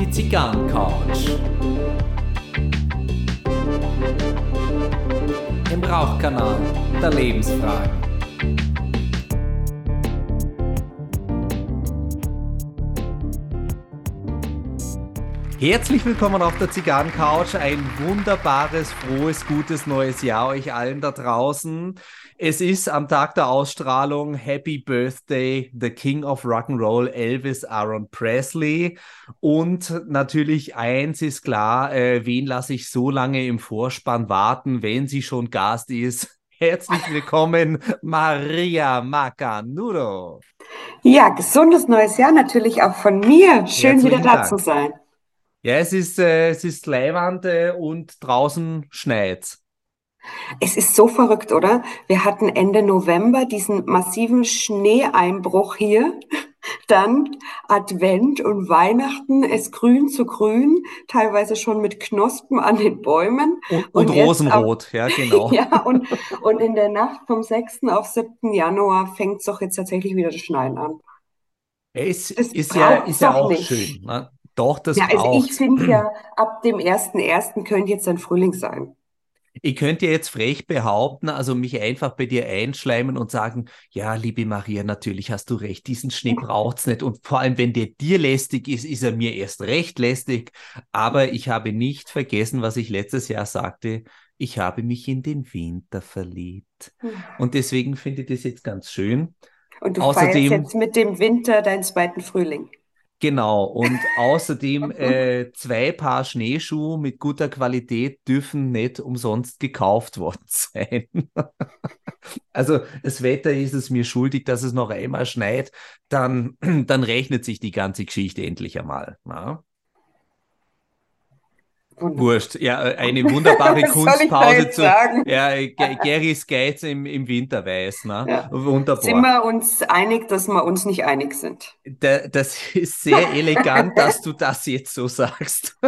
Die Zigarrencouch. Im Rauchkanal der Lebensfragen. Herzlich willkommen auf der Zigarrencouch. Ein wunderbares, frohes, gutes neues Jahr euch allen da draußen. Es ist am Tag der Ausstrahlung Happy Birthday, the King of Rock'n'Roll, Elvis Aaron Presley. Und natürlich eins ist klar, äh, wen lasse ich so lange im Vorspann warten, wenn sie schon Gast ist? Herzlich willkommen, Maria Macanudo. Ja, gesundes neues Jahr natürlich auch von mir. Schön Herzlichen wieder da Dank. zu sein. Ja, es ist, äh, es ist Leihwand äh, und draußen schneit. Es ist so verrückt, oder? Wir hatten Ende November diesen massiven Schneeeinbruch hier. Dann Advent und Weihnachten, es grün zu grün, teilweise schon mit Knospen an den Bäumen. Und, und, und Rosenrot, ab, ja, genau. ja, und, und in der Nacht vom 6. auf 7. Januar fängt es doch jetzt tatsächlich wieder das Schneien an. Es das ist ja, ist ja auch nicht. schön. Ne? Doch, das Ja, also braucht. ich finde ja, ab dem 1.1. könnte jetzt ein Frühling sein. Ich könnte jetzt frech behaupten, also mich einfach bei dir einschleimen und sagen, ja, liebe Maria, natürlich hast du recht, diesen Schnee braucht es nicht. Und vor allem, wenn der dir lästig ist, ist er mir erst recht lästig. Aber ich habe nicht vergessen, was ich letztes Jahr sagte. Ich habe mich in den Winter verliebt. Hm. Und deswegen finde ich das jetzt ganz schön. Und du Außerdem, feierst jetzt mit dem Winter deinen zweiten Frühling. Genau, und außerdem äh, zwei Paar Schneeschuhe mit guter Qualität dürfen nicht umsonst gekauft worden sein. also das Wetter ist es mir schuldig, dass es noch einmal schneit, dann, dann rechnet sich die ganze Geschichte endlich einmal. Ja? Wurscht. Ja, äh, eine wunderbare Kunstpause zu ja, Gerrys Geiz im, im Winter weiß. Ne? Ja. Wunderbar. Sind wir uns einig, dass wir uns nicht einig sind? Da, das ist sehr elegant, dass du das jetzt so sagst.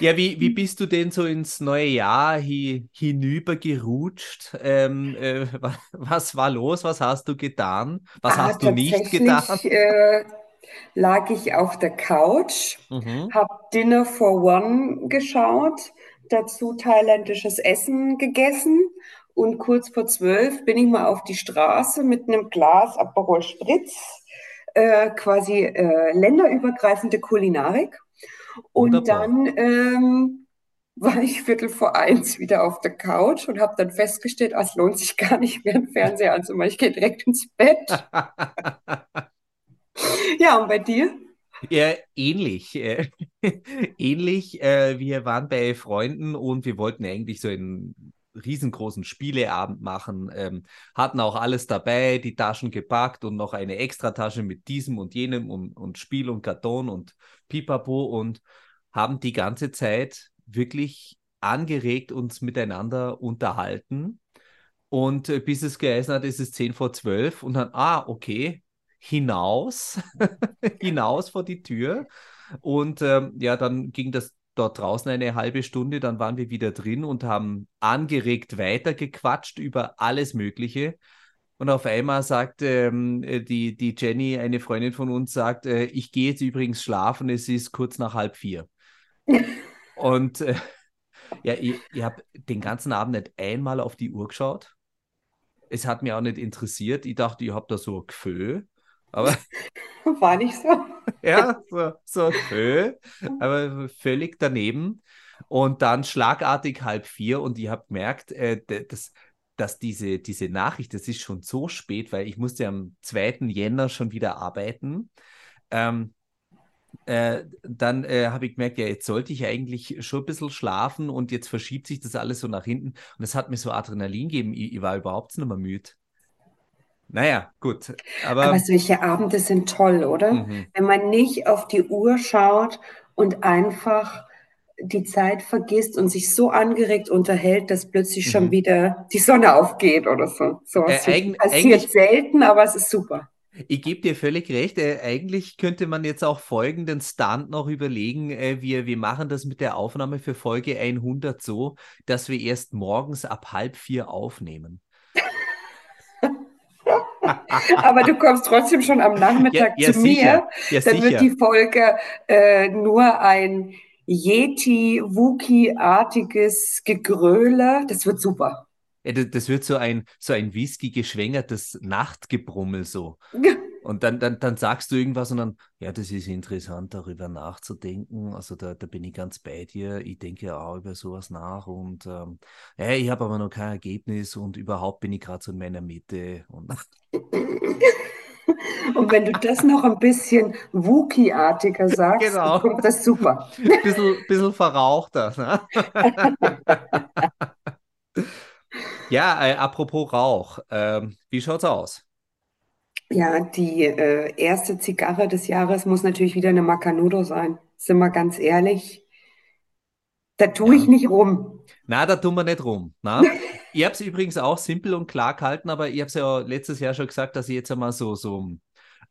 ja, wie, wie bist du denn so ins neue Jahr hi, hinübergerutscht? Ähm, äh, was war los? Was hast du getan? Was ah, hast du nicht getan? Äh, lag ich auf der Couch, mhm. habe Dinner for One geschaut, dazu thailändisches Essen gegessen und kurz vor zwölf bin ich mal auf die Straße mit einem Glas Aperol Spritz, äh, quasi äh, länderübergreifende Kulinarik. Und Wunderbar. dann ähm, war ich Viertel vor eins wieder auf der Couch und habe dann festgestellt, ah, es lohnt sich gar nicht mehr, einen Fernseher anzumachen. Ich gehe direkt ins Bett. Ja, und bei dir? Ja, ähnlich. Äh, ähnlich. Äh, wir waren bei Freunden und wir wollten eigentlich so einen riesengroßen Spieleabend machen, ähm, hatten auch alles dabei, die Taschen gepackt und noch eine Extratasche mit diesem und jenem und, und Spiel und Karton und Pipapo und haben die ganze Zeit wirklich angeregt uns miteinander unterhalten. Und äh, bis es geheißen hat, ist es 10 vor 12 und dann, ah, okay, hinaus, hinaus vor die Tür. Und ähm, ja, dann ging das dort draußen eine halbe Stunde, dann waren wir wieder drin und haben angeregt weitergequatscht über alles Mögliche. Und auf einmal sagt ähm, die, die Jenny, eine Freundin von uns, sagt, äh, ich gehe jetzt übrigens schlafen, es ist kurz nach halb vier. und äh, ja, ich, ich habe den ganzen Abend nicht einmal auf die Uhr geschaut. Es hat mich auch nicht interessiert. Ich dachte, ich habe da so ein Gefühl. Aber war nicht so. ja, so, so Höhe, aber völlig daneben. Und dann schlagartig halb vier und ich habe gemerkt, äh, dass, dass diese, diese Nachricht, das ist schon so spät, weil ich musste am 2. Jänner schon wieder arbeiten. Ähm, äh, dann äh, habe ich gemerkt, ja, jetzt sollte ich eigentlich schon ein bisschen schlafen und jetzt verschiebt sich das alles so nach hinten. Und es hat mir so Adrenalin gegeben. Ich, ich war überhaupt nicht mehr müde. Naja, gut. Aber, aber solche Abende sind toll, oder? Mhm. Wenn man nicht auf die Uhr schaut und einfach die Zeit vergisst und sich so angeregt unterhält, dass plötzlich mhm. schon wieder die Sonne aufgeht oder so. So äh, eig passiert selten, aber es ist super. Ich gebe dir völlig recht. Äh, eigentlich könnte man jetzt auch folgenden Stunt noch überlegen. Äh, wir, wir machen das mit der Aufnahme für Folge 100 so, dass wir erst morgens ab halb vier aufnehmen. Aber du kommst trotzdem schon am Nachmittag ja, ja, zu sicher. mir. Dann wird die Folge äh, nur ein Yeti-Wookie-artiges Gegröle. Das wird super. Das wird so ein, so ein Whisky geschwängertes Nachtgebrummel so. Und dann, dann, dann sagst du irgendwas und dann, ja, das ist interessant, darüber nachzudenken. Also da, da bin ich ganz bei dir. Ich denke auch über sowas nach und ähm, ja, ich habe aber noch kein Ergebnis und überhaupt bin ich gerade so in meiner Mitte. Und, und wenn du das noch ein bisschen Wookie-artiger sagst, genau. kommt das super. bisschen, bisschen verrauchter. Ne? ja, äh, apropos Rauch, ähm, wie schaut's aus? Ja, die äh, erste Zigarre des Jahres muss natürlich wieder eine Macanudo sein. Sind wir ganz ehrlich. Da tue ich nicht rum. Na, da tun wir nicht rum. Na? ich habe es übrigens auch simpel und klar gehalten, aber ich habe es ja letztes Jahr schon gesagt, dass ich jetzt einmal so, so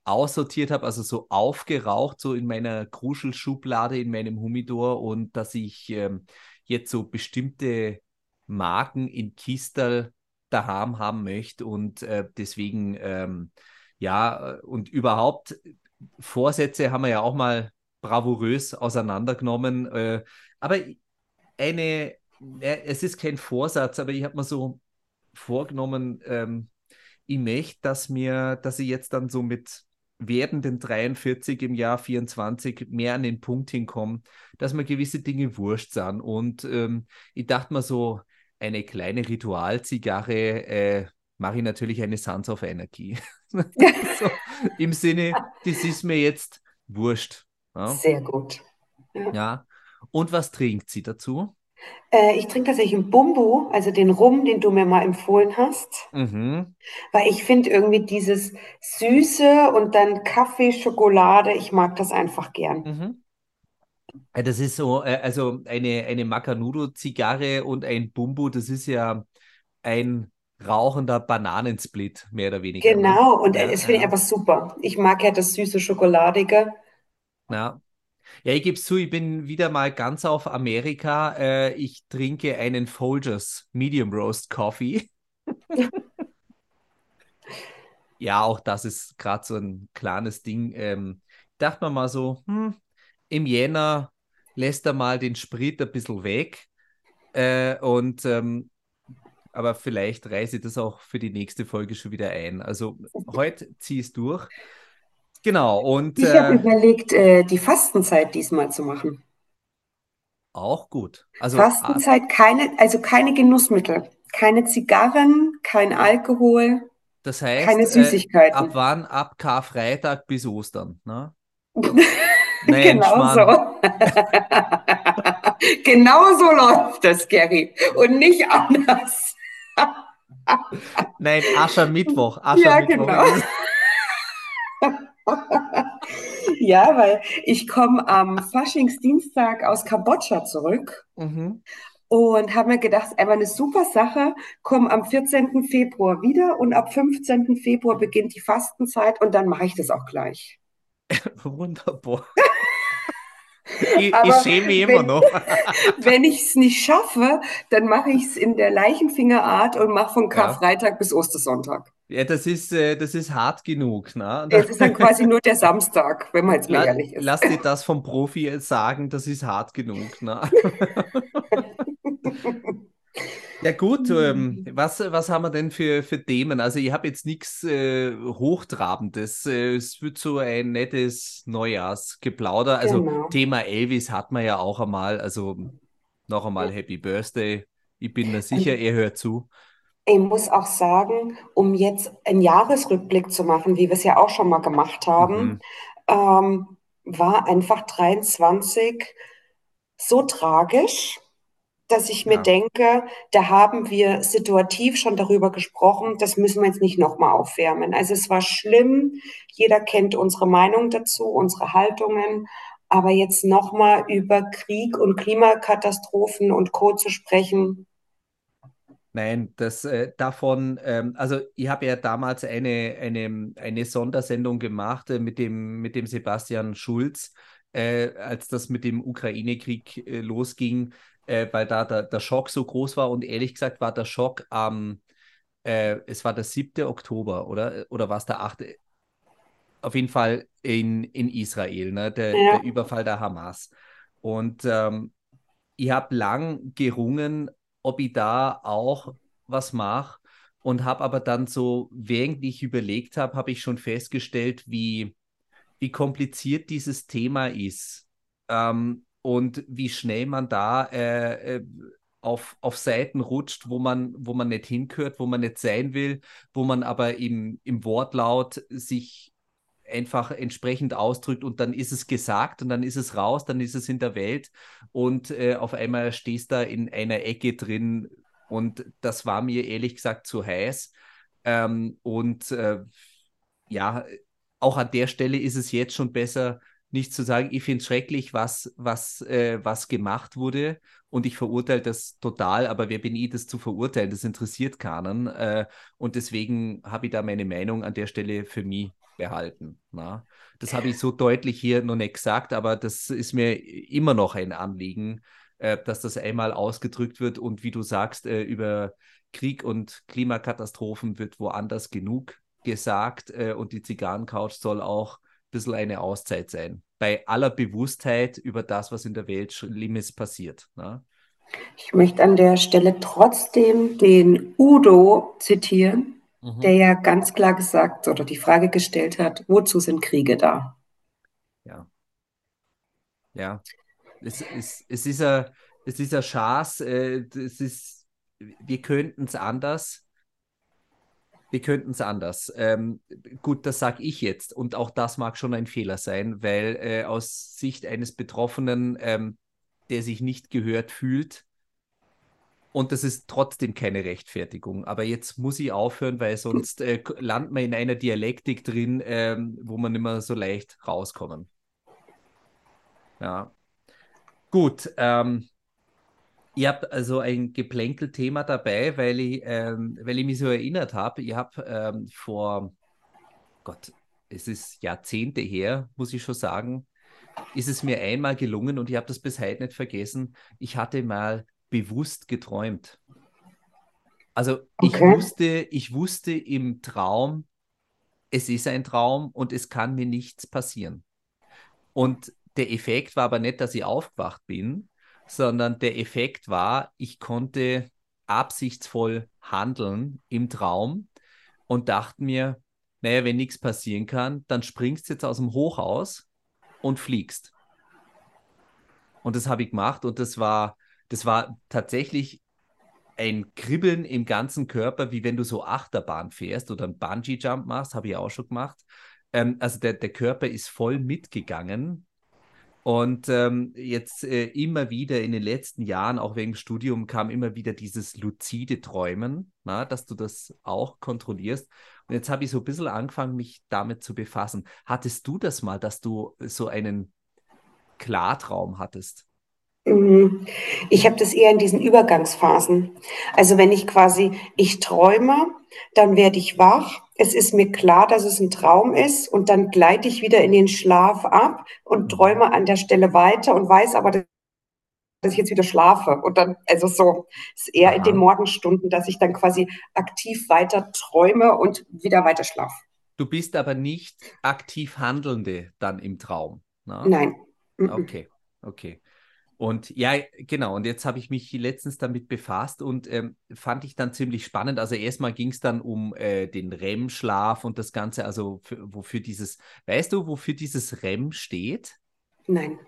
aussortiert habe, also so aufgeraucht, so in meiner Kruschelschublade, in meinem Humidor und dass ich ähm, jetzt so bestimmte Marken in Kistel daheim haben möchte und äh, deswegen ähm, ja, äh, und überhaupt, Vorsätze haben wir ja auch mal bravourös auseinandergenommen. Äh, aber eine, äh, es ist kein Vorsatz, aber ich habe mir so vorgenommen, ähm, ich möchte, dass mir, dass ich jetzt dann so mit werdenden 43 im Jahr 24 mehr an den Punkt hinkomme, dass mir gewisse Dinge wurscht sind. Und ähm, ich dachte mir so, eine kleine Ritualzigarre äh, mache ich natürlich eine Sons of Energy. so, Im Sinne, das ist mir jetzt wurscht. Ja? Sehr gut. Ja. ja. Und was trinkt sie dazu? Äh, ich trinke tatsächlich einen Bumbu, also den Rum, den du mir mal empfohlen hast. Mhm. Weil ich finde irgendwie dieses Süße und dann Kaffee, Schokolade, ich mag das einfach gern. Mhm. Das ist so, äh, also eine, eine Macanudo-Zigarre und ein Bumbu, das ist ja ein rauchender Bananensplit, mehr oder weniger. Ne? Genau, und ja, das finde ich einfach super. Ich mag ja das süße Schokoladige. Ja. Ja, ich gebe es zu, ich bin wieder mal ganz auf Amerika. Äh, ich trinke einen Folgers Medium Roast Coffee. ja, auch das ist gerade so ein kleines Ding. Ähm, dachte man mal so, hm, im Jänner lässt er mal den Sprit ein bisschen weg. Äh, und ähm, aber vielleicht reise ich das auch für die nächste Folge schon wieder ein. Also heute ziehe ich es durch. Genau, und. Ich äh, habe überlegt, äh, die Fastenzeit diesmal zu machen. Auch gut. Also, Fastenzeit, keine, also keine Genussmittel, keine Zigarren, kein Alkohol. Das heißt, keine Süßigkeiten. Äh, ab wann? Ab Karfreitag bis Ostern, ne? Mensch, genau Mann. so. genau so läuft das, Gary. Und nicht anders. Nein, Aschermittwoch. Aschermittwoch. Ja, genau. ja, weil ich komme am Faschingsdienstag aus Kambodscha zurück mhm. und habe mir gedacht, einfach eine super Sache, komme am 14. Februar wieder und ab 15. Februar beginnt die Fastenzeit und dann mache ich das auch gleich. Wunderbar. Ich, ich schäme mich immer noch. wenn ich es nicht schaffe, dann mache ich es in der Leichenfingerart und mache von Karfreitag ja. bis Ostersonntag. Ja, das ist, äh, das ist hart genug. Ne? Es ist dann quasi nur der Samstag, wenn man jetzt mal La ehrlich ist. Lass dir das vom Profi sagen, das ist hart genug. Ne? Ja gut, ähm, was, was haben wir denn für, für Themen? Also ich habe jetzt nichts äh, Hochtrabendes. Äh, es wird so ein nettes Neujahrsgeplauder. Also genau. Thema Elvis hat man ja auch einmal. Also noch einmal Happy Birthday. Ich bin mir sicher, er hört zu. Ich muss auch sagen, um jetzt einen Jahresrückblick zu machen, wie wir es ja auch schon mal gemacht haben, mhm. ähm, war einfach 23 so tragisch dass ich mir ja. denke, da haben wir situativ schon darüber gesprochen, das müssen wir jetzt nicht nochmal aufwärmen. Also es war schlimm, jeder kennt unsere Meinung dazu, unsere Haltungen, aber jetzt nochmal über Krieg und Klimakatastrophen und Co. zu sprechen. Nein, das äh, davon, ähm, also ich habe ja damals eine, eine, eine Sondersendung gemacht äh, mit, dem, mit dem Sebastian Schulz, äh, als das mit dem Ukraine-Krieg äh, losging äh, weil da der, der Schock so groß war und ehrlich gesagt war der Schock am, äh, es war der 7. Oktober, oder? Oder war es der 8.? Auf jeden Fall in, in Israel, ne? der, ja. der Überfall der Hamas. Und ähm, ich habe lang gerungen, ob ich da auch was mache und habe aber dann so, während ich überlegt habe, habe ich schon festgestellt, wie, wie kompliziert dieses Thema ist ähm, und wie schnell man da äh, äh, auf, auf Seiten rutscht, wo man, wo man nicht hinkört, wo man nicht sein will, wo man aber im, im Wortlaut sich einfach entsprechend ausdrückt und dann ist es gesagt und dann ist es raus, dann ist es in der Welt und äh, auf einmal stehst da in einer Ecke drin und das war mir ehrlich gesagt zu heiß. Ähm, und äh, ja, auch an der Stelle ist es jetzt schon besser, nicht zu sagen, ich finde es schrecklich, was, was, äh, was gemacht wurde und ich verurteile das total, aber wer bin ich, das zu verurteilen? Das interessiert keinen. Äh, und deswegen habe ich da meine Meinung an der Stelle für mich behalten. Na? Das habe ich so deutlich hier noch nicht gesagt, aber das ist mir immer noch ein Anliegen, äh, dass das einmal ausgedrückt wird und wie du sagst, äh, über Krieg und Klimakatastrophen wird woanders genug gesagt äh, und die Zigarrencouch soll auch bisschen eine Auszeit sein. Bei aller Bewusstheit über das, was in der Welt Schlimmes passiert. Ne? Ich möchte an der Stelle trotzdem den Udo zitieren, mhm. der ja ganz klar gesagt oder die Frage gestellt hat, wozu sind Kriege da? Ja. Ja. Es, es, es ist ein, es ist ein Chance, äh, es ist, wir könnten es anders wir könnten es anders. Ähm, gut, das sage ich jetzt und auch das mag schon ein Fehler sein, weil äh, aus Sicht eines Betroffenen, ähm, der sich nicht gehört fühlt, und das ist trotzdem keine Rechtfertigung. Aber jetzt muss ich aufhören, weil sonst äh, landet man in einer Dialektik drin, ähm, wo man nicht mehr so leicht rauskommen. Ja. Gut, ähm, Ihr habt also ein Geplänkelthema dabei, weil ich, ähm, weil ich mich so erinnert habe. Ihr habt ähm, vor, Gott, es ist Jahrzehnte her, muss ich schon sagen, ist es mir einmal gelungen und ich habe das bis heute nicht vergessen. Ich hatte mal bewusst geträumt. Also okay. ich wusste, ich wusste im Traum, es ist ein Traum und es kann mir nichts passieren. Und der Effekt war aber nicht, dass ich aufgewacht bin, sondern der Effekt war, ich konnte absichtsvoll handeln im Traum und dachte mir, naja, wenn nichts passieren kann, dann springst du jetzt aus dem Hochhaus und fliegst. Und das habe ich gemacht und das war, das war tatsächlich ein Kribbeln im ganzen Körper, wie wenn du so Achterbahn fährst oder einen Bungee-Jump machst, habe ich auch schon gemacht. Ähm, also der, der Körper ist voll mitgegangen und ähm, jetzt äh, immer wieder in den letzten Jahren, auch wegen Studium, kam immer wieder dieses luzide Träumen, na, dass du das auch kontrollierst. Und jetzt habe ich so ein bisschen angefangen, mich damit zu befassen. Hattest du das mal, dass du so einen Klartraum hattest? Mhm. Ich habe das eher in diesen Übergangsphasen. Also wenn ich quasi, ich träume, dann werde ich wach. Es ist mir klar, dass es ein Traum ist und dann gleite ich wieder in den Schlaf ab und mhm. träume an der Stelle weiter und weiß aber, dass ich jetzt wieder schlafe. Und dann, also so, ist eher Aha. in den Morgenstunden, dass ich dann quasi aktiv weiter träume und wieder weiter schlafe. Du bist aber nicht aktiv Handelnde dann im Traum. Ne? Nein. Okay, okay. Und ja, genau, und jetzt habe ich mich letztens damit befasst und ähm, fand ich dann ziemlich spannend. Also erstmal ging es dann um äh, den REM-Schlaf und das Ganze, also für, wofür dieses, weißt du, wofür dieses REM steht? Nein.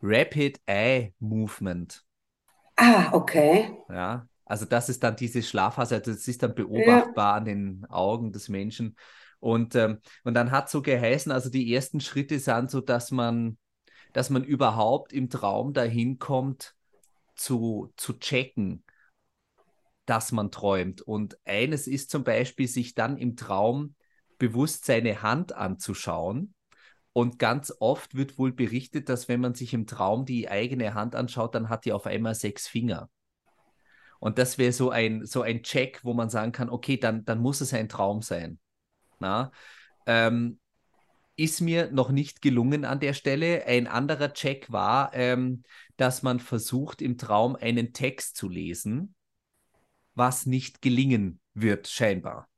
Rapid Eye Movement. Ah, okay. Ja, also das ist dann diese Schlafphase, also das ist dann beobachtbar ja. an den Augen des Menschen. Und, ähm, und dann hat so geheißen, also die ersten Schritte sind so, dass man dass man überhaupt im Traum dahin kommt, zu, zu checken, dass man träumt. Und eines ist zum Beispiel, sich dann im Traum bewusst seine Hand anzuschauen. Und ganz oft wird wohl berichtet, dass wenn man sich im Traum die eigene Hand anschaut, dann hat die auf einmal sechs Finger. Und das wäre so ein, so ein Check, wo man sagen kann, okay, dann, dann muss es ein Traum sein. Na? Ähm, ist mir noch nicht gelungen an der Stelle. Ein anderer Check war, ähm, dass man versucht, im Traum einen Text zu lesen. was nicht gelingen wird, scheinbar.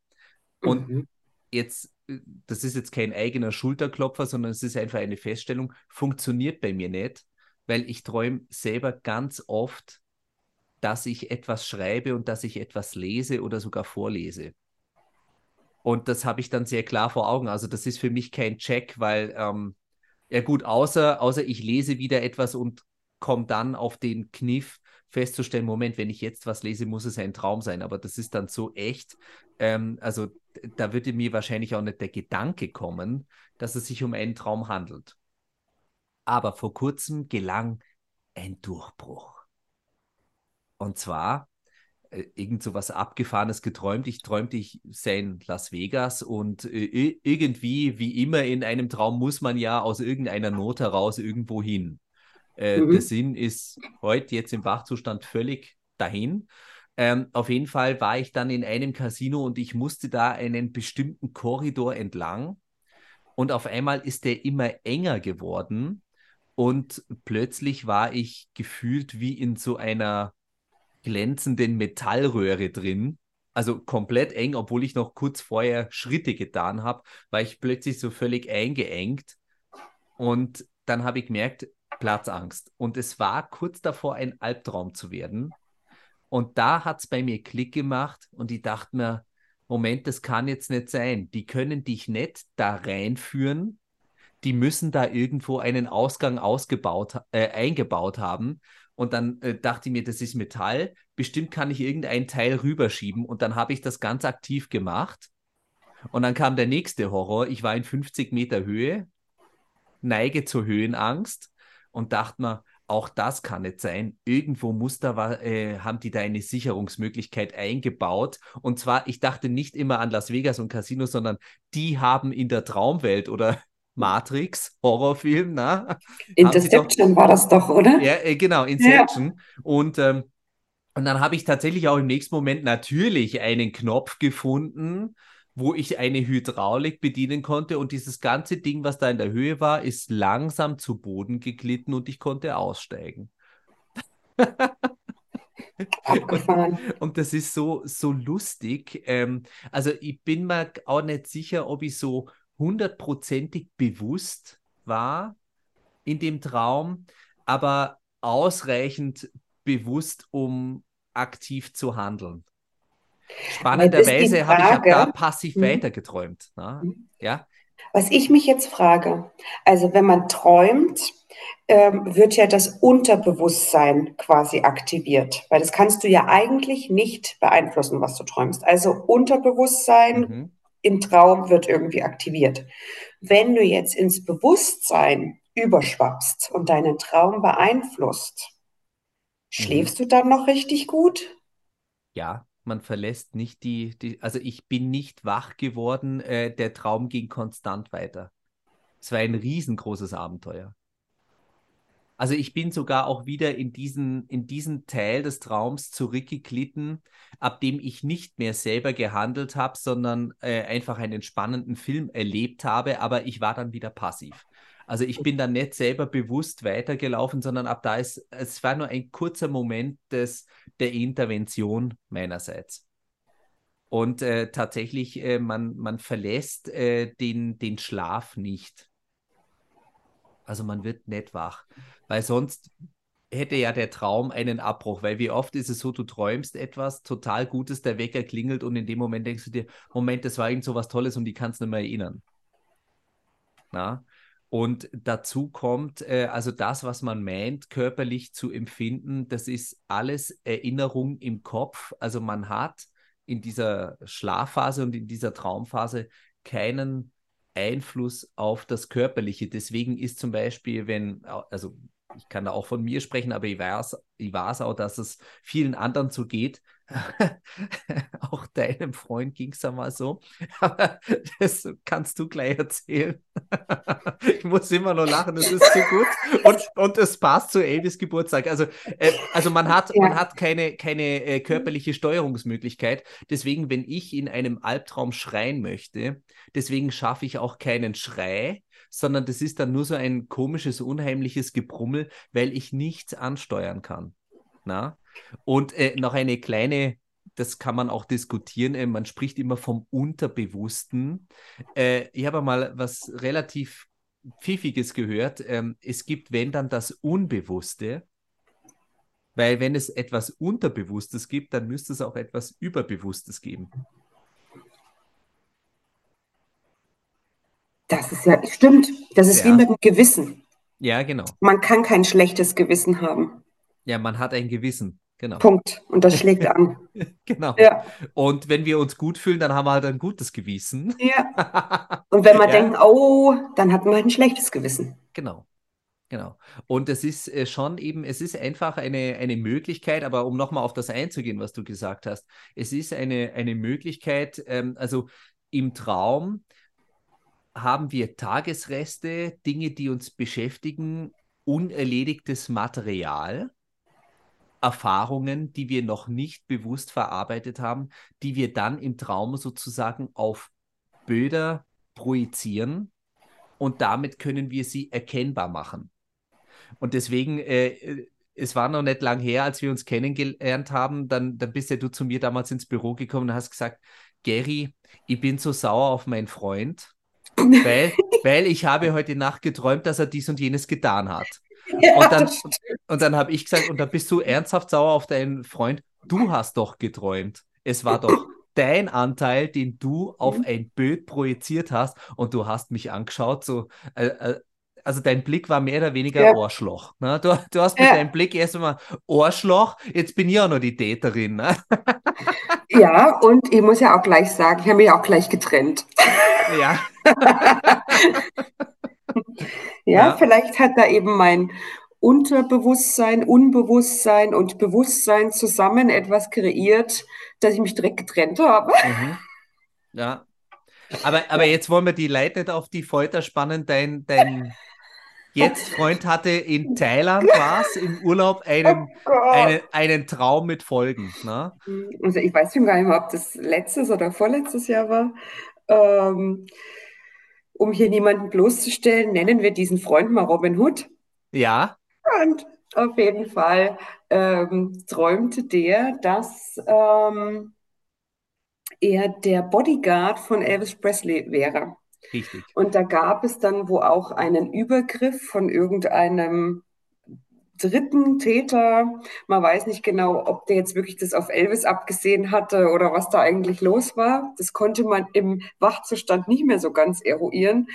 Und mhm. jetzt, äh, das ist jetzt kein eigener Schulterklopfer, sondern es ist einfach eine Feststellung, funktioniert bei mir nicht, weil ich träume selber ganz oft, dass ich etwas schreibe und dass ich etwas lese oder sogar vorlese. Und das habe ich dann sehr klar vor Augen. Also das ist für mich kein Check, weil, ähm, ja gut, außer, außer ich lese wieder etwas und komme dann auf den Kniff festzustellen, Moment, wenn ich jetzt was lese, muss es ein Traum sein. Aber das ist dann so echt. Ähm, also da würde mir wahrscheinlich auch nicht der Gedanke kommen, dass es sich um einen Traum handelt. Aber vor kurzem gelang ein Durchbruch. Und zwar irgend so was Abgefahrenes geträumt. Ich träumte, ich sei in Las Vegas und äh, irgendwie, wie immer in einem Traum, muss man ja aus irgendeiner Not heraus irgendwo hin. Äh, mhm. Der Sinn ist heute jetzt im Wachzustand völlig dahin. Ähm, auf jeden Fall war ich dann in einem Casino und ich musste da einen bestimmten Korridor entlang. Und auf einmal ist der immer enger geworden. Und plötzlich war ich gefühlt wie in so einer glänzenden Metallröhre drin. Also komplett eng, obwohl ich noch kurz vorher Schritte getan habe, war ich plötzlich so völlig eingeengt. Und dann habe ich gemerkt, Platzangst. Und es war kurz davor, ein Albtraum zu werden. Und da hat es bei mir Klick gemacht und ich dachte mir, Moment, das kann jetzt nicht sein. Die können dich nicht da reinführen. Die müssen da irgendwo einen Ausgang ausgebaut, äh, eingebaut haben. Und dann äh, dachte ich mir, das ist Metall. Bestimmt kann ich irgendein Teil rüberschieben. Und dann habe ich das ganz aktiv gemacht. Und dann kam der nächste Horror. Ich war in 50 Meter Höhe, neige zur Höhenangst und dachte mir, auch das kann nicht sein. Irgendwo muss da, äh, haben die da eine Sicherungsmöglichkeit eingebaut. Und zwar, ich dachte nicht immer an Las Vegas und Casinos, sondern die haben in der Traumwelt oder Matrix, Horrorfilm, na? Interception doch, war das doch, oder? Ja, äh, genau, Inception. Ja. Und, ähm, und dann habe ich tatsächlich auch im nächsten Moment natürlich einen Knopf gefunden, wo ich eine Hydraulik bedienen konnte und dieses ganze Ding, was da in der Höhe war, ist langsam zu Boden geglitten und ich konnte aussteigen. Abgefahren. Und, und, das ist so, so lustig. Ähm, also ich bin mir auch nicht sicher, ob ich so hundertprozentig bewusst war in dem Traum, aber ausreichend bewusst, um aktiv zu handeln. Spannenderweise habe ich ab da passiv mhm. weitergeträumt. Ne? Mhm. Ja? Was ich mich jetzt frage, also wenn man träumt, ähm, wird ja das Unterbewusstsein quasi aktiviert, weil das kannst du ja eigentlich nicht beeinflussen, was du träumst. Also Unterbewusstsein mhm im Traum wird irgendwie aktiviert. Wenn du jetzt ins Bewusstsein überschwappst und deinen Traum beeinflusst, schläfst mhm. du dann noch richtig gut? Ja, man verlässt nicht die, die also ich bin nicht wach geworden, äh, der Traum ging konstant weiter. Es war ein riesengroßes Abenteuer. Also ich bin sogar auch wieder in diesen, in diesen Teil des Traums zurückgeglitten, ab dem ich nicht mehr selber gehandelt habe, sondern äh, einfach einen spannenden Film erlebt habe, aber ich war dann wieder passiv. Also ich bin dann nicht selber bewusst weitergelaufen, sondern ab da ist, es war nur ein kurzer Moment des, der Intervention meinerseits. Und äh, tatsächlich, äh, man, man verlässt äh, den, den Schlaf nicht. Also man wird nicht wach, weil sonst hätte ja der Traum einen Abbruch, weil wie oft ist es so, du träumst etwas total Gutes, der Wecker klingelt und in dem Moment denkst du dir, Moment, das war irgend so was Tolles und die kannst du nicht mehr erinnern. Na? Und dazu kommt, äh, also das, was man meint, körperlich zu empfinden, das ist alles Erinnerung im Kopf. Also man hat in dieser Schlafphase und in dieser Traumphase keinen Einfluss auf das Körperliche. Deswegen ist zum Beispiel, wenn, also ich kann da auch von mir sprechen, aber ich weiß, ich weiß auch, dass es vielen anderen so geht. auch deinem Freund ging es einmal so. Aber das kannst du gleich erzählen. ich muss immer nur lachen, das ist zu gut. Und, und es passt zu Elvis Geburtstag. Also, äh, also man hat, ja. man hat keine, keine äh, körperliche Steuerungsmöglichkeit. Deswegen, wenn ich in einem Albtraum schreien möchte, deswegen schaffe ich auch keinen Schrei, sondern das ist dann nur so ein komisches, unheimliches Gebrummel, weil ich nichts ansteuern kann. Na? Und äh, noch eine kleine das kann man auch diskutieren. Äh, man spricht immer vom Unterbewussten. Äh, ich habe mal was relativ Pfiffiges gehört. Ähm, es gibt, wenn dann das Unbewusste. Weil wenn es etwas Unterbewusstes gibt, dann müsste es auch etwas Überbewusstes geben. Das ist ja, stimmt. Das ist ja. wie mit dem Gewissen. Ja, genau. Man kann kein schlechtes Gewissen haben. Ja, man hat ein Gewissen. Genau. Punkt. Und das schlägt an. genau. Ja. Und wenn wir uns gut fühlen, dann haben wir halt ein gutes Gewissen. Ja. Und wenn wir ja. denken, oh, dann hat man halt ein schlechtes Gewissen. Genau. Genau. Und es ist äh, schon eben, es ist einfach eine, eine Möglichkeit, aber um nochmal auf das einzugehen, was du gesagt hast, es ist eine, eine Möglichkeit, ähm, also im Traum haben wir Tagesreste, Dinge, die uns beschäftigen, unerledigtes Material, Erfahrungen, die wir noch nicht bewusst verarbeitet haben, die wir dann im Traum sozusagen auf Böder projizieren und damit können wir sie erkennbar machen. Und deswegen, äh, es war noch nicht lang her, als wir uns kennengelernt haben, dann, dann bist ja du zu mir damals ins Büro gekommen und hast gesagt, Gary, ich bin so sauer auf meinen Freund weil, weil ich habe heute Nacht geträumt, dass er dies und jenes getan hat. Ja, und dann, und dann habe ich gesagt, und da bist du ernsthaft sauer auf deinen Freund. Du hast doch geträumt. Es war doch dein Anteil, den du auf mhm. ein Bild projiziert hast und du hast mich angeschaut, so, äh, äh, also dein Blick war mehr oder weniger ja. Ohrschloch. Ne? Du, du hast mit ja. deinem Blick erst einmal Ohrschloch, jetzt bin ich auch noch die Täterin. Ne? Ja, und ich muss ja auch gleich sagen, ich habe mich auch gleich getrennt. Ja. ja, ja, vielleicht hat da eben mein Unterbewusstsein, Unbewusstsein und Bewusstsein zusammen etwas kreiert, dass ich mich direkt getrennt habe. Mhm. Ja. Aber, aber jetzt wollen wir die Leute nicht auf die Folter spannen. Dein, dein jetzt Freund hatte in Thailand was im Urlaub einen, oh einen, einen Traum mit Folgen. Ne? Also ich weiß schon gar nicht mehr, ob das letztes oder vorletztes Jahr war. Ähm, um hier niemanden bloßzustellen, nennen wir diesen Freund mal Robin Hood. Ja. Und auf jeden Fall ähm, träumte der, dass ähm, er der Bodyguard von Elvis Presley wäre. Richtig. Und da gab es dann wo auch einen Übergriff von irgendeinem dritten Täter. Man weiß nicht genau, ob der jetzt wirklich das auf Elvis abgesehen hatte oder was da eigentlich los war. Das konnte man im Wachzustand nicht mehr so ganz eruieren.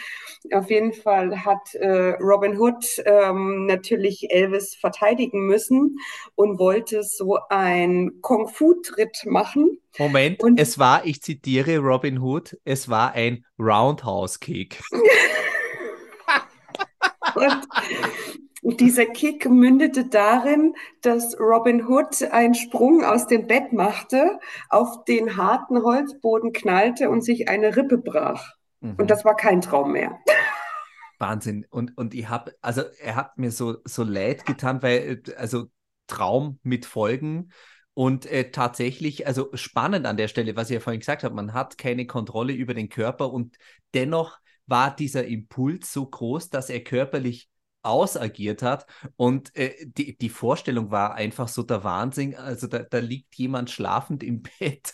Auf jeden Fall hat äh, Robin Hood ähm, natürlich Elvis verteidigen müssen und wollte so ein Kung-Fu-Tritt machen. Moment, und es war, ich zitiere Robin Hood, es war ein Roundhouse-Kick. und dieser Kick mündete darin, dass Robin Hood einen Sprung aus dem Bett machte, auf den harten Holzboden knallte und sich eine Rippe brach. Mhm. Und das war kein Traum mehr. Wahnsinn. Und, und ich habe, also er hat mir so, so leid getan, weil, also Traum mit Folgen. Und äh, tatsächlich, also spannend an der Stelle, was ich ja vorhin gesagt habe, man hat keine Kontrolle über den Körper und dennoch war dieser Impuls so groß, dass er körperlich ausagiert hat. Und äh, die, die Vorstellung war einfach so der Wahnsinn. Also da, da liegt jemand schlafend im Bett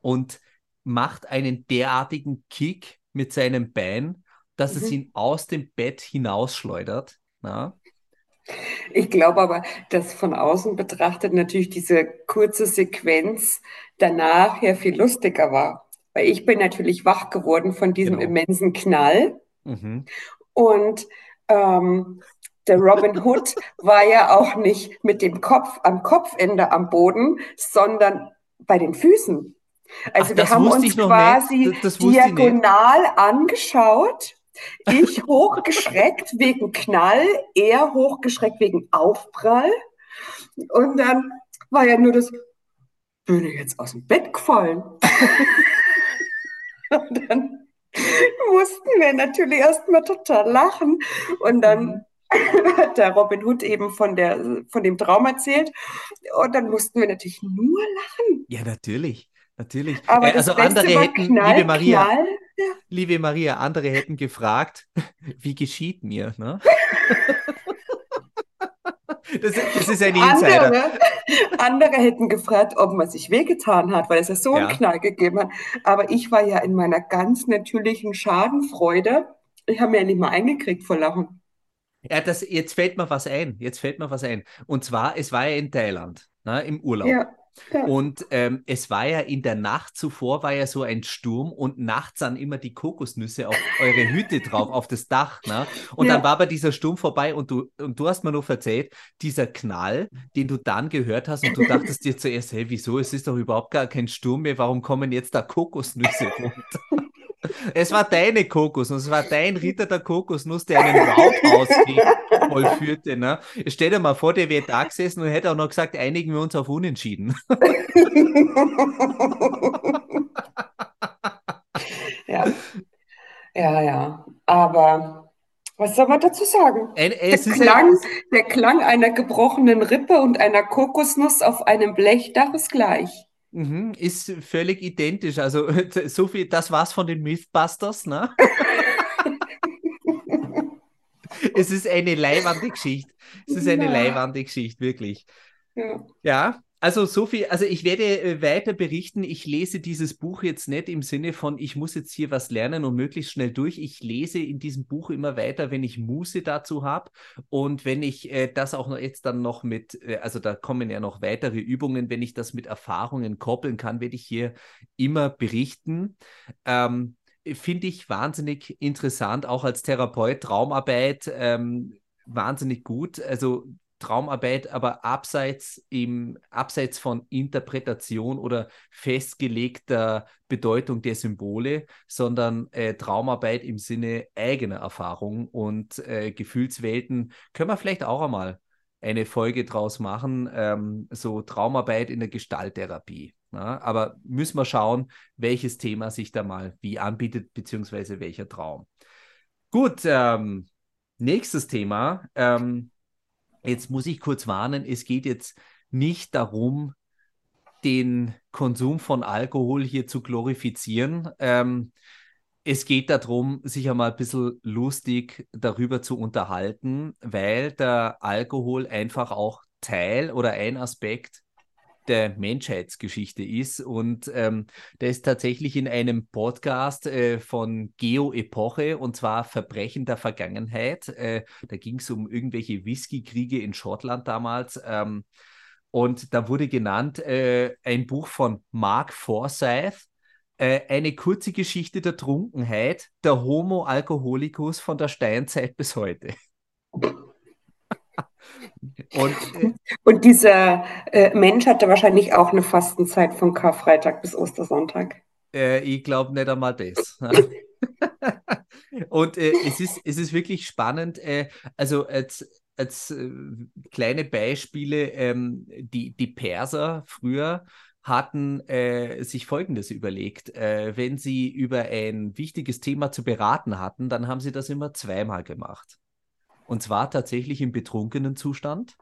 und macht einen derartigen Kick mit seinem Bein, dass mhm. es ihn aus dem Bett hinausschleudert. Na? Ich glaube aber, dass von außen betrachtet natürlich diese kurze Sequenz danach ja viel lustiger war. Weil ich bin natürlich wach geworden von diesem genau. immensen Knall. Mhm. Und ähm, der Robin Hood war ja auch nicht mit dem Kopf am Kopfende am Boden, sondern bei den Füßen. Also Ach, wir haben uns quasi das, das diagonal angeschaut. Ich hochgeschreckt wegen Knall, er hochgeschreckt wegen Aufprall. Und dann war ja nur das, bin ich jetzt aus dem Bett gefallen. Und dann mussten wir natürlich erstmal total lachen. Und dann mhm. hat der Robin Hood eben von, der, von dem Traum erzählt. Und dann mussten wir natürlich nur lachen. Ja, natürlich. Natürlich. Aber äh, also andere hätten, Knall, liebe Maria, Knall, liebe Maria, andere hätten gefragt, wie geschieht mir? Ne? Das, das, ist ein Insider. Andere hätten gefragt, ob man sich wehgetan hat, weil es ja so einen Knall gegeben hat. Aber ich war ja in meiner ganz natürlichen Schadenfreude. Ich habe mir ja nicht mal eingekriegt vor Lachen. Ja, das, jetzt fällt mir was ein. Jetzt fällt mir was ein. Und zwar, es war ja in Thailand, ne, im Urlaub. Ja. Und ähm, es war ja in der Nacht zuvor war ja so ein Sturm und nachts dann immer die Kokosnüsse auf eure Hütte drauf, auf das Dach. Ne? Und ja. dann war aber dieser Sturm vorbei und du, und du hast mir noch erzählt, dieser Knall, den du dann gehört hast und du dachtest dir zuerst, hey, wieso? Es ist doch überhaupt gar kein Sturm mehr, warum kommen jetzt da Kokosnüsse runter? Es war deine Kokosnuss, es war dein Ritter der Kokosnuss, der einen Roundhouse vollführte. Ne? Stell dir mal vor, der wäre da gesessen und hätte auch noch gesagt, einigen wir uns auf Unentschieden. ja. Ja, ja. Aber was soll man dazu sagen? Ein, der, Klang, ein, der Klang einer gebrochenen Rippe und einer Kokosnuss auf einem Blechdach ist gleich. Mhm, ist völlig identisch. Also so viel, das war's von den Mythbusters, ne? es ist eine leibende Geschichte. Es ist eine ja. leibende Geschichte, wirklich. Ja. ja. Also so viel, also ich werde äh, weiter berichten. Ich lese dieses Buch jetzt nicht im Sinne von, ich muss jetzt hier was lernen und möglichst schnell durch. Ich lese in diesem Buch immer weiter, wenn ich Muße dazu habe und wenn ich äh, das auch noch jetzt dann noch mit, äh, also da kommen ja noch weitere Übungen, wenn ich das mit Erfahrungen koppeln kann, werde ich hier immer berichten. Ähm, Finde ich wahnsinnig interessant, auch als Therapeut, Traumarbeit. Ähm, wahnsinnig gut. Also Traumarbeit, aber abseits, im, abseits von Interpretation oder festgelegter Bedeutung der Symbole, sondern äh, Traumarbeit im Sinne eigener Erfahrung und äh, Gefühlswelten. Können wir vielleicht auch einmal eine Folge draus machen, ähm, so Traumarbeit in der Gestalttherapie. Ja? Aber müssen wir schauen, welches Thema sich da mal wie anbietet, beziehungsweise welcher Traum. Gut, ähm, nächstes Thema. Ähm, Jetzt muss ich kurz warnen, es geht jetzt nicht darum, den Konsum von Alkohol hier zu glorifizieren. Ähm, es geht darum, sich einmal ein bisschen lustig darüber zu unterhalten, weil der Alkohol einfach auch Teil oder ein Aspekt der Menschheitsgeschichte ist. Und ähm, der ist tatsächlich in einem Podcast äh, von Geo Epoche und zwar Verbrechen der Vergangenheit. Äh, da ging es um irgendwelche Whisky-Kriege in Schottland damals. Ähm, und da wurde genannt äh, ein Buch von Mark Forsyth, äh, eine kurze Geschichte der Trunkenheit, der Homo Alcoholicus von der Steinzeit bis heute. Und, äh, und dieser äh, Mensch hatte wahrscheinlich auch eine Fastenzeit von Karfreitag bis Ostersonntag. Äh, ich glaube nicht einmal das. und äh, es, ist, es ist wirklich spannend. Äh, also als, als äh, kleine Beispiele, ähm, die, die Perser früher hatten äh, sich Folgendes überlegt. Äh, wenn sie über ein wichtiges Thema zu beraten hatten, dann haben sie das immer zweimal gemacht. Und zwar tatsächlich im betrunkenen Zustand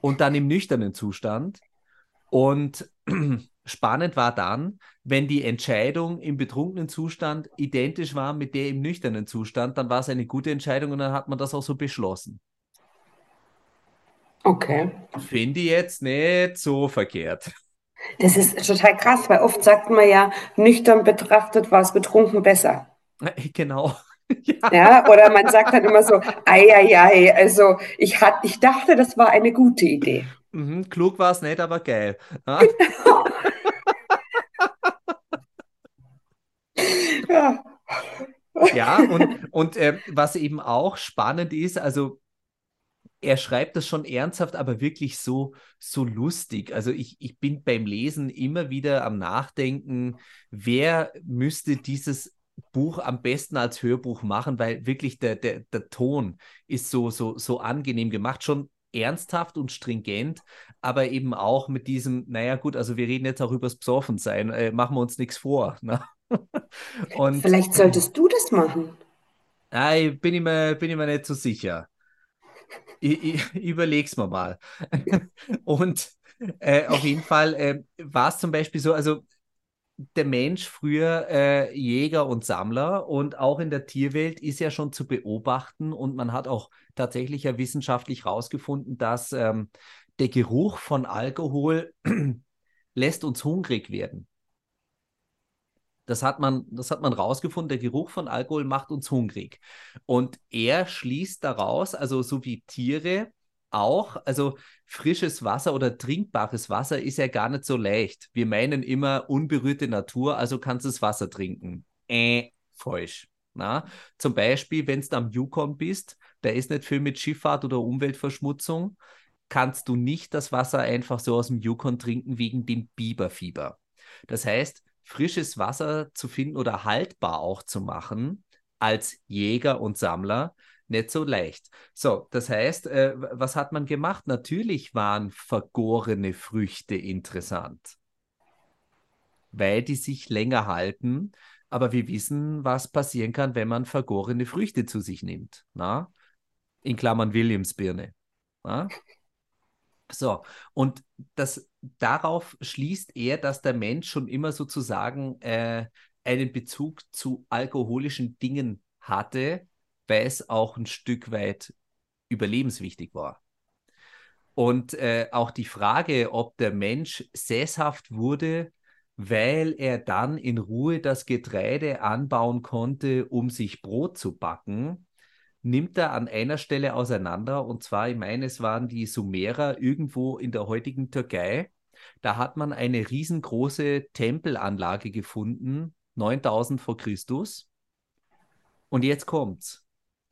und dann im nüchternen Zustand. Und spannend war dann, wenn die Entscheidung im betrunkenen Zustand identisch war mit der im nüchternen Zustand, dann war es eine gute Entscheidung und dann hat man das auch so beschlossen. Okay. Finde ich jetzt nicht so verkehrt. Das ist total krass, weil oft sagt man ja, nüchtern betrachtet war es betrunken besser. Genau. Ja. ja. oder man sagt dann immer so, ei, ei, ei, also ich, hat, ich dachte, das war eine gute Idee. Mhm, klug war es nicht, aber geil. Ja, ja und, und äh, was eben auch spannend ist, also er schreibt das schon ernsthaft, aber wirklich so, so lustig. Also ich, ich bin beim Lesen immer wieder am Nachdenken, wer müsste dieses Buch am besten als Hörbuch machen, weil wirklich der, der, der Ton ist so, so, so angenehm gemacht, schon ernsthaft und stringent, aber eben auch mit diesem, naja gut, also wir reden jetzt auch übers Besoffensein, äh, machen wir uns nichts vor. Ne? und, Vielleicht solltest du das machen. Äh, bin, ich mir, bin ich mir nicht so sicher. Ich, ich, ich überleg's mir mal. und äh, auf jeden Fall äh, war es zum Beispiel so, also der Mensch früher äh, Jäger und Sammler und auch in der Tierwelt ist ja schon zu beobachten und man hat auch tatsächlich ja wissenschaftlich herausgefunden, dass ähm, der Geruch von Alkohol lässt uns hungrig werden. Das hat man, das hat man rausgefunden. Der Geruch von Alkohol macht uns hungrig. Und er schließt daraus, also so wie Tiere auch, also frisches Wasser oder trinkbares Wasser ist ja gar nicht so leicht. Wir meinen immer unberührte Natur, also kannst du das Wasser trinken. Äh, falsch. Na? Zum Beispiel, wenn du am Yukon bist, der ist nicht viel mit Schifffahrt oder Umweltverschmutzung, kannst du nicht das Wasser einfach so aus dem Yukon trinken wegen dem Biberfieber. Das heißt, frisches Wasser zu finden oder haltbar auch zu machen als Jäger und Sammler nicht so leicht. So, das heißt, äh, was hat man gemacht? Natürlich waren vergorene Früchte interessant, weil die sich länger halten. Aber wir wissen, was passieren kann, wenn man vergorene Früchte zu sich nimmt. Na? In Klammern Williamsbirne. Na? So, und das, darauf schließt er, dass der Mensch schon immer sozusagen äh, einen Bezug zu alkoholischen Dingen hatte, weil es auch ein Stück weit überlebenswichtig war. Und äh, auch die Frage, ob der Mensch sesshaft wurde, weil er dann in Ruhe das Getreide anbauen konnte, um sich Brot zu backen, nimmt er an einer Stelle auseinander. Und zwar, ich meine, es waren die Sumerer irgendwo in der heutigen Türkei. Da hat man eine riesengroße Tempelanlage gefunden, 9000 vor Christus. Und jetzt kommt's.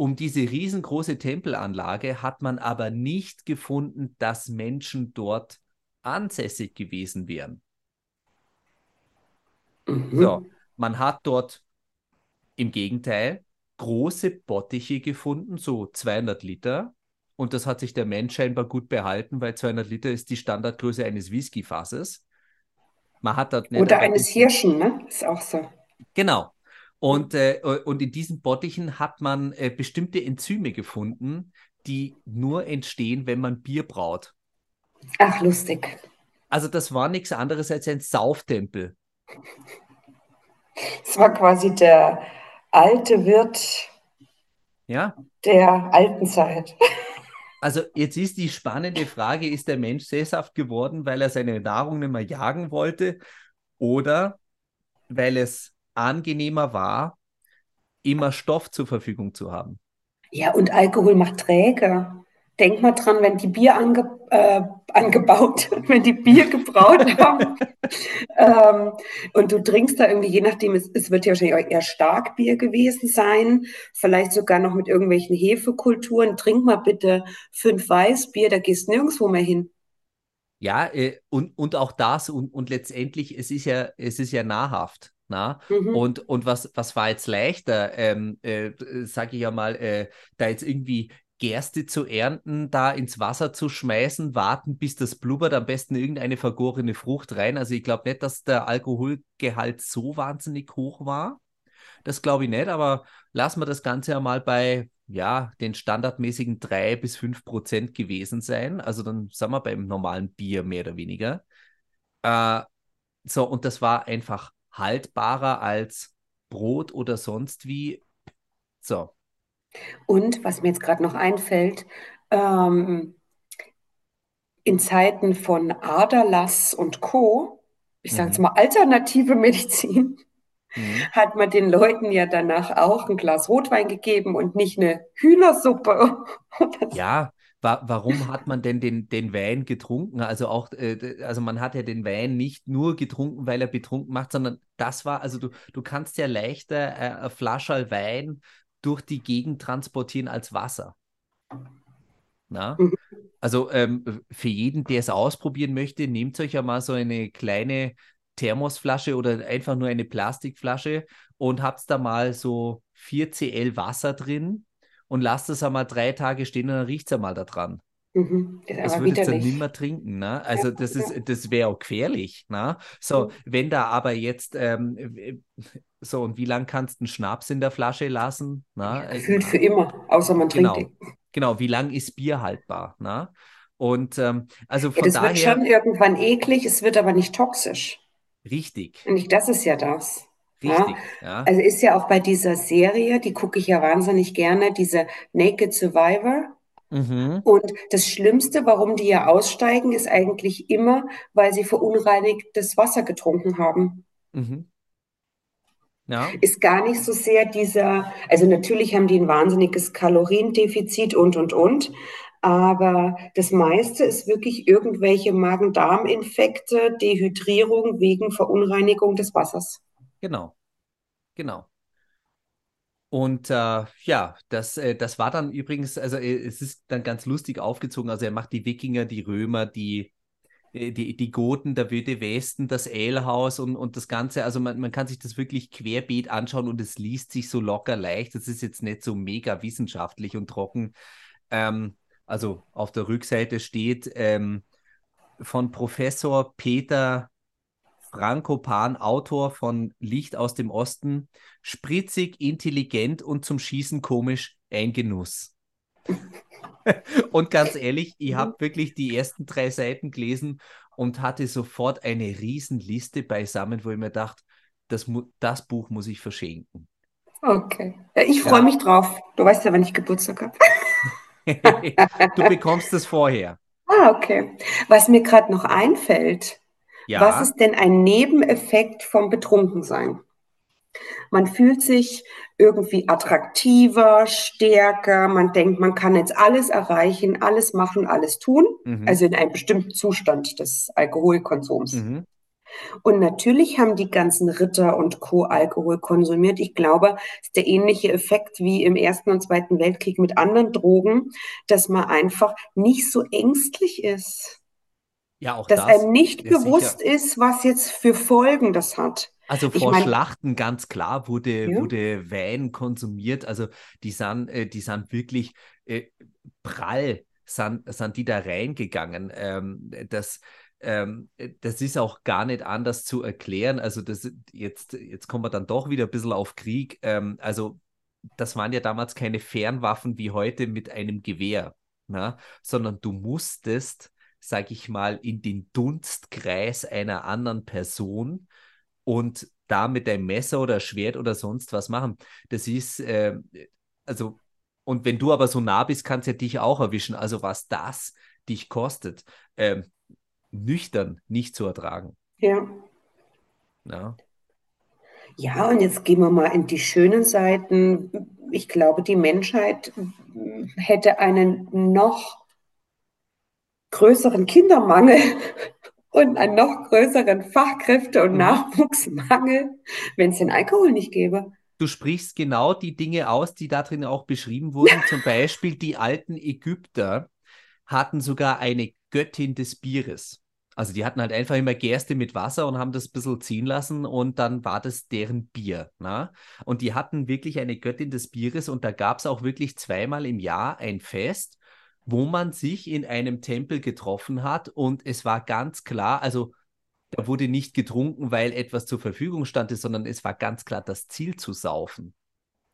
Um diese riesengroße Tempelanlage hat man aber nicht gefunden, dass Menschen dort ansässig gewesen wären. Mhm. So, man hat dort im Gegenteil große Bottiche gefunden, so 200 Liter. Und das hat sich der Mensch scheinbar gut behalten, weil 200 Liter ist die Standardgröße eines Whiskyfasses. Man hat dort Oder eines Hirschen, ne? Ist auch so. Genau. Und, äh, und in diesen Bottichen hat man äh, bestimmte Enzyme gefunden, die nur entstehen, wenn man Bier braut. Ach, lustig. Also das war nichts anderes als ein Sauftempel. Es war quasi der alte Wirt ja. der alten Zeit. Also jetzt ist die spannende Frage, ist der Mensch sesshaft geworden, weil er seine Nahrung nicht mehr jagen wollte oder weil es angenehmer war, immer Stoff zur Verfügung zu haben? Ja, und Alkohol macht träge. Denk mal dran, wenn die Bier ange, äh, angebaut, wenn die Bier gebraut haben ähm, und du trinkst da irgendwie, je nachdem, es, es wird ja wahrscheinlich auch eher Starkbier gewesen sein, vielleicht sogar noch mit irgendwelchen Hefekulturen. Trink mal bitte fünf Weißbier, da gehst nirgendwo mehr hin. Ja, äh, und, und auch das und, und letztendlich, es ist ja, es ist ja nahrhaft. Na? Mhm. Und, und was, was war jetzt leichter, ähm, äh, sage ich ja mal, äh, da jetzt irgendwie Gerste zu ernten, da ins Wasser zu schmeißen, warten, bis das blubbert, am besten irgendeine vergorene Frucht rein. Also ich glaube nicht, dass der Alkoholgehalt so wahnsinnig hoch war. Das glaube ich nicht, aber lassen wir das Ganze ja mal bei ja, den standardmäßigen drei bis fünf Prozent gewesen sein. Also dann sind wir beim normalen Bier mehr oder weniger. Äh, so, und das war einfach haltbarer als Brot oder sonst wie. So, und was mir jetzt gerade noch einfällt, ähm, in Zeiten von Aderlass und Co., ich sage jetzt mhm. mal alternative Medizin, mhm. hat man den Leuten ja danach auch ein Glas Rotwein gegeben und nicht eine Hühnersuppe. ja, wa warum hat man denn den, den Wein getrunken? Also auch, äh, also man hat ja den Wein nicht nur getrunken, weil er betrunken macht, sondern das war, also du, du kannst ja leichter äh, eine Flasche Wein durch die Gegend transportieren als Wasser. Na? Mhm. Also ähm, für jeden, der es ausprobieren möchte, nehmt euch ja mal so eine kleine Thermosflasche oder einfach nur eine Plastikflasche und habt da mal so 4 Cl Wasser drin und lasst es einmal drei Tage stehen und dann riecht es einmal da dran. Mhm, das würdest du dann nicht mehr trinken. Ne? Also ja, das ist, das wäre auch gefährlich. Ne? So, mhm. wenn da aber jetzt ähm, so, und wie lange kannst du einen Schnaps in der Flasche lassen? Na? Gefühlt für immer, außer man genau, trinkt Genau, wie lange ist Bier haltbar? Na? Und ähm, also von ja, das daher. wird schon irgendwann eklig, es wird aber nicht toxisch. Richtig. Und das ist ja das. Richtig, ja? Also ist ja auch bei dieser Serie, die gucke ich ja wahnsinnig gerne, diese Naked Survivor. Mhm. Und das Schlimmste, warum die ja aussteigen, ist eigentlich immer, weil sie verunreinigtes Wasser getrunken haben. Mhm. Ja. Ist gar nicht so sehr dieser, also natürlich haben die ein wahnsinniges Kaloriendefizit und, und, und. Aber das meiste ist wirklich irgendwelche Magen-Darm-Infekte, Dehydrierung wegen Verunreinigung des Wassers. Genau, genau. Und äh, ja, das, äh, das war dann übrigens, also äh, es ist dann ganz lustig aufgezogen. Also er macht die Wikinger, die Römer, die, äh, die, die Goten, der Wilde Westen, das Alehaus und, und das Ganze. Also man, man kann sich das wirklich querbeet anschauen und es liest sich so locker leicht. Das ist jetzt nicht so mega wissenschaftlich und trocken. Ähm, also auf der Rückseite steht ähm, von Professor Peter Frankopan, Autor von Licht aus dem Osten, spritzig, intelligent und zum Schießen komisch, ein Genuss. und ganz ehrlich, ich habe wirklich die ersten drei Seiten gelesen und hatte sofort eine Riesenliste beisammen, wo ich mir dachte, das, das Buch muss ich verschenken. Okay. Ich freue ja. mich drauf. Du weißt ja, wann ich Geburtstag habe. du bekommst es vorher. Ah, okay. Was mir gerade noch einfällt, ja. Was ist denn ein Nebeneffekt vom Betrunkensein? Man fühlt sich irgendwie attraktiver, stärker, man denkt, man kann jetzt alles erreichen, alles machen, alles tun, mhm. also in einem bestimmten Zustand des Alkoholkonsums. Mhm. Und natürlich haben die ganzen Ritter und Co. Alkohol konsumiert. Ich glaube, es ist der ähnliche Effekt wie im Ersten und Zweiten Weltkrieg mit anderen Drogen, dass man einfach nicht so ängstlich ist. Ja, auch dass das einem nicht bewusst sicher. ist, was jetzt für Folgen das hat. Also vor ich mein, Schlachten ganz klar wurde, ja. wurde Wein konsumiert. Also die sind, äh, die sind wirklich äh, prall, sind, sind die da reingegangen. Ähm, das, ähm, das ist auch gar nicht anders zu erklären. Also das, jetzt, jetzt kommen wir dann doch wieder ein bisschen auf Krieg. Ähm, also das waren ja damals keine Fernwaffen wie heute mit einem Gewehr, na? sondern du musstest sage ich mal, in den Dunstkreis einer anderen Person und da mit einem Messer oder Schwert oder sonst was machen. Das ist, äh, also, und wenn du aber so nah bist, kannst ja dich auch erwischen. Also, was das dich kostet, äh, nüchtern nicht zu ertragen. Ja. Ja. Ja, und jetzt gehen wir mal in die schönen Seiten. Ich glaube, die Menschheit hätte einen noch größeren Kindermangel und einen noch größeren Fachkräfte- und mhm. Nachwuchsmangel, wenn es den Alkohol nicht gäbe. Du sprichst genau die Dinge aus, die da drin auch beschrieben wurden. Zum Beispiel die alten Ägypter hatten sogar eine Göttin des Bieres. Also die hatten halt einfach immer Gerste mit Wasser und haben das ein bisschen ziehen lassen und dann war das deren Bier. Na? Ne? Und die hatten wirklich eine Göttin des Bieres und da gab es auch wirklich zweimal im Jahr ein Fest, wo man sich in einem Tempel getroffen hat und es war ganz klar, also da wurde nicht getrunken, weil etwas zur Verfügung stand, sondern es war ganz klar das Ziel zu saufen.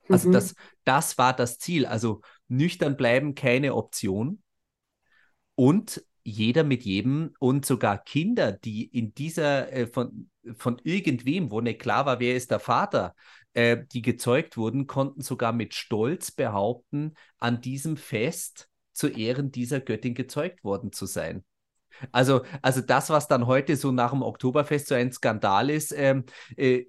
Also mhm. das, das war das Ziel. Also nüchtern bleiben keine Option. Und jeder mit jedem und sogar Kinder, die in dieser äh, von, von irgendwem, wo nicht klar war, wer ist der Vater, äh, die gezeugt wurden, konnten sogar mit Stolz behaupten, an diesem Fest zu Ehren dieser Göttin gezeugt worden zu sein. Also, also das, was dann heute so nach dem Oktoberfest so ein Skandal ist, ähm, äh,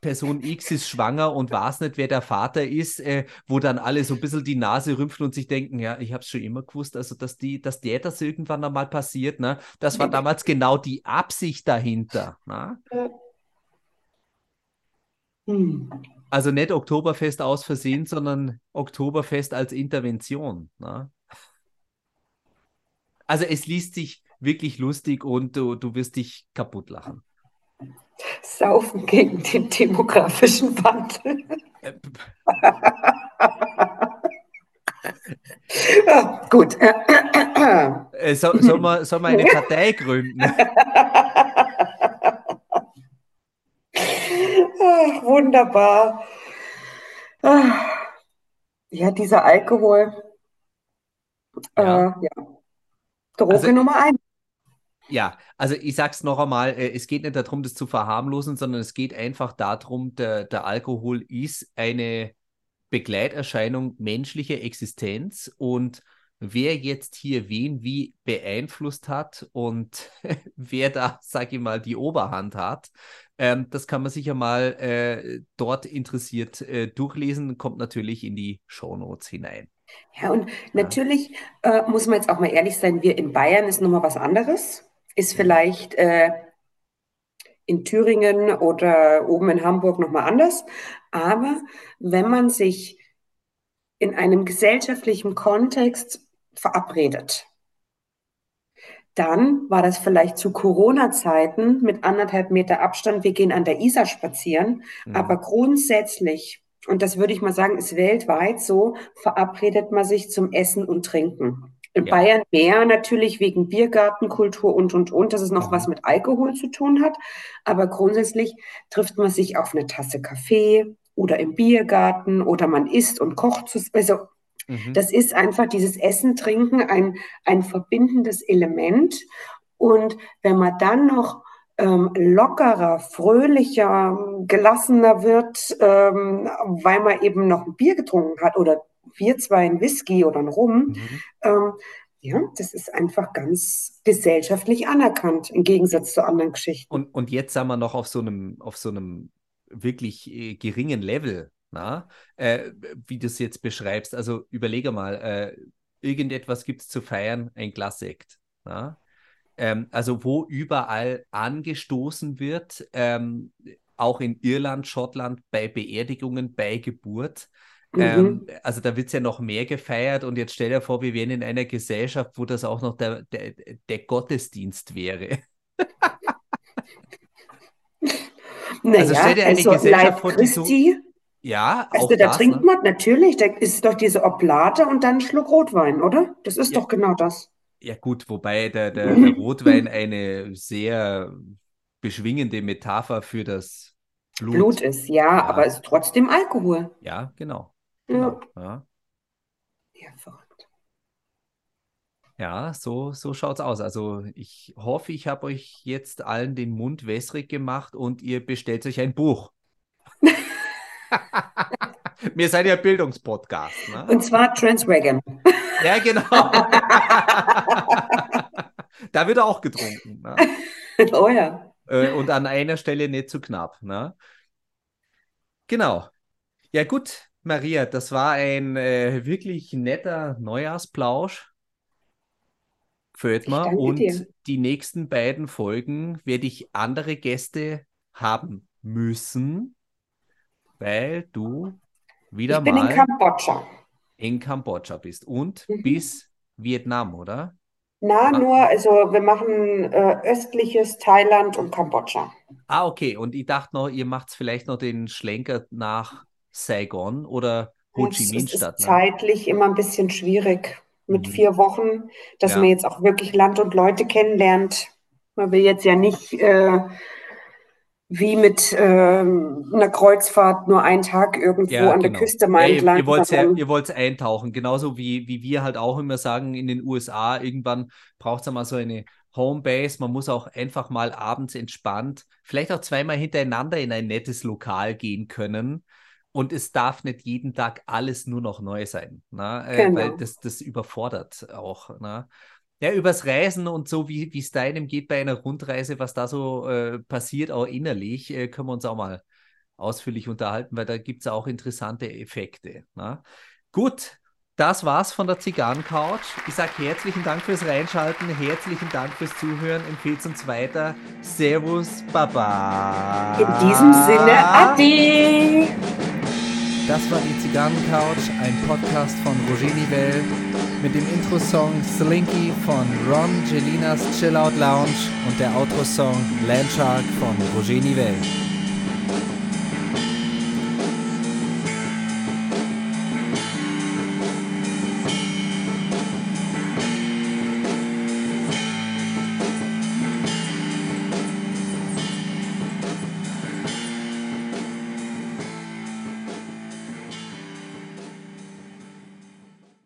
Person X ist schwanger und weiß nicht, wer der Vater ist, äh, wo dann alle so ein bisschen die Nase rümpfen und sich denken, ja, ich habe es schon immer gewusst, also dass, die, dass der das irgendwann einmal passiert, ne? das war damals genau die Absicht dahinter. Ne? Hm. Also nicht Oktoberfest aus Versehen, sondern Oktoberfest als Intervention. Ne? Also es liest sich wirklich lustig und du, du wirst dich kaputt lachen. Saufen gegen den demografischen Wandel. Äh, ja, gut. Äh, so, soll, man, soll man eine Partei gründen? Ach, wunderbar. Ja, dieser Alkohol. Ja. Äh, ja. Droge also, Nummer eins. Ja, also ich sag's noch einmal, äh, es geht nicht darum, das zu verharmlosen, sondern es geht einfach darum, der, der Alkohol ist eine Begleiterscheinung menschlicher Existenz und wer jetzt hier wen wie beeinflusst hat und wer da, sage ich mal, die Oberhand hat. Ähm, das kann man sicher mal äh, dort interessiert äh, durchlesen, kommt natürlich in die Shownotes hinein. Ja, und natürlich äh, muss man jetzt auch mal ehrlich sein, wir in Bayern ist nochmal was anderes. Ist vielleicht äh, in Thüringen oder oben in Hamburg nochmal anders. Aber wenn man sich in einem gesellschaftlichen Kontext verabredet, dann war das vielleicht zu Corona-Zeiten mit anderthalb Meter Abstand, wir gehen an der Isar spazieren. Mhm. Aber grundsätzlich, und das würde ich mal sagen, ist weltweit so, verabredet man sich zum Essen und Trinken. In ja. Bayern mehr natürlich wegen Biergartenkultur und, und, und, dass es noch mhm. was mit Alkohol zu tun hat. Aber grundsätzlich trifft man sich auf eine Tasse Kaffee oder im Biergarten oder man isst und kocht. Also mhm. das ist einfach dieses Essen, Trinken, ein, ein verbindendes Element. Und wenn man dann noch ähm, lockerer, fröhlicher, gelassener wird, ähm, weil man eben noch ein Bier getrunken hat oder wir zwei ein Whisky oder ein Rum. Mhm. Ähm, ja, das ist einfach ganz gesellschaftlich anerkannt, im Gegensatz zu anderen Geschichten. Und, und jetzt sind wir noch auf so einem, auf so einem wirklich äh, geringen Level, na? Äh, wie du es jetzt beschreibst. Also überlege mal, äh, irgendetwas gibt es zu feiern, ein Glas Sekt. Na? Ähm, also wo überall angestoßen wird, ähm, auch in Irland, Schottland, bei Beerdigungen, bei Geburt. Ähm, mhm. also da wird es ja noch mehr gefeiert und jetzt stell dir vor, wir wären in einer Gesellschaft, wo das auch noch der, der, der Gottesdienst wäre. naja, also stell dir eine also Gesellschaft vor, die so... Ja, also da das, trinkt ne? man natürlich, da ist doch diese Oblate und dann ein Schluck Rotwein, oder? Das ist ja. doch genau das. Ja gut, wobei der, der, der Rotwein eine sehr beschwingende Metapher für das Blut, Blut ist, ja, ja, aber ist trotzdem Alkohol. Ja, genau. Genau. Ja. ja. verrückt. Ja, so, so es aus. Also ich hoffe, ich habe euch jetzt allen den Mund wässrig gemacht und ihr bestellt euch ein Buch. Wir seid ja Bildungspodcast. Ne? Und zwar Transwagon. Ja, genau. da wird auch getrunken. Ne? Oh ja. Äh, und an einer Stelle nicht zu knapp. Ne? Genau. Ja, gut. Maria, das war ein äh, wirklich netter Neujahrsplausch. Gefällt mir. Und dir. die nächsten beiden Folgen werde ich andere Gäste haben müssen, weil du wieder ich bin mal in Kambodscha. In Kambodscha bist und mhm. bis Vietnam, oder? Na, ah. nur, also wir machen äh, östliches Thailand und Kambodscha. Ah, okay. Und ich dachte noch, ihr macht vielleicht noch den Schlenker nach Saigon oder Ho Chi Minh Stadt. Ist ne? zeitlich immer ein bisschen schwierig mit mhm. vier Wochen, dass ja. man jetzt auch wirklich Land und Leute kennenlernt. Man will jetzt ja nicht äh, wie mit äh, einer Kreuzfahrt nur einen Tag irgendwo ja, an genau. der Küste mal ja, entlang. Ihr, wollt ja, ihr eintauchen, genauso wie, wie wir halt auch immer sagen, in den USA, irgendwann braucht es ja mal so eine Homebase. Man muss auch einfach mal abends entspannt, vielleicht auch zweimal hintereinander in ein nettes Lokal gehen können und es darf nicht jeden Tag alles nur noch neu sein, ne? Äh, genau. weil das, das überfordert auch. Ne? Ja, übers Reisen und so, wie es deinem geht bei einer Rundreise, was da so äh, passiert, auch innerlich, äh, können wir uns auch mal ausführlich unterhalten, weil da gibt es auch interessante Effekte. Ne? Gut, das war's von der Zigarrencouch. Ich sage herzlichen Dank fürs Reinschalten, herzlichen Dank fürs Zuhören, empfehlt uns weiter. Servus, Baba. In diesem Sinne, Adi. Das war die Zigarrencouch, ein Podcast von Roger Nivelle mit dem Intro-Song Slinky von Ron Gelinas Chill Out Lounge und der Outro-Song Landshark von Roger Nivelle.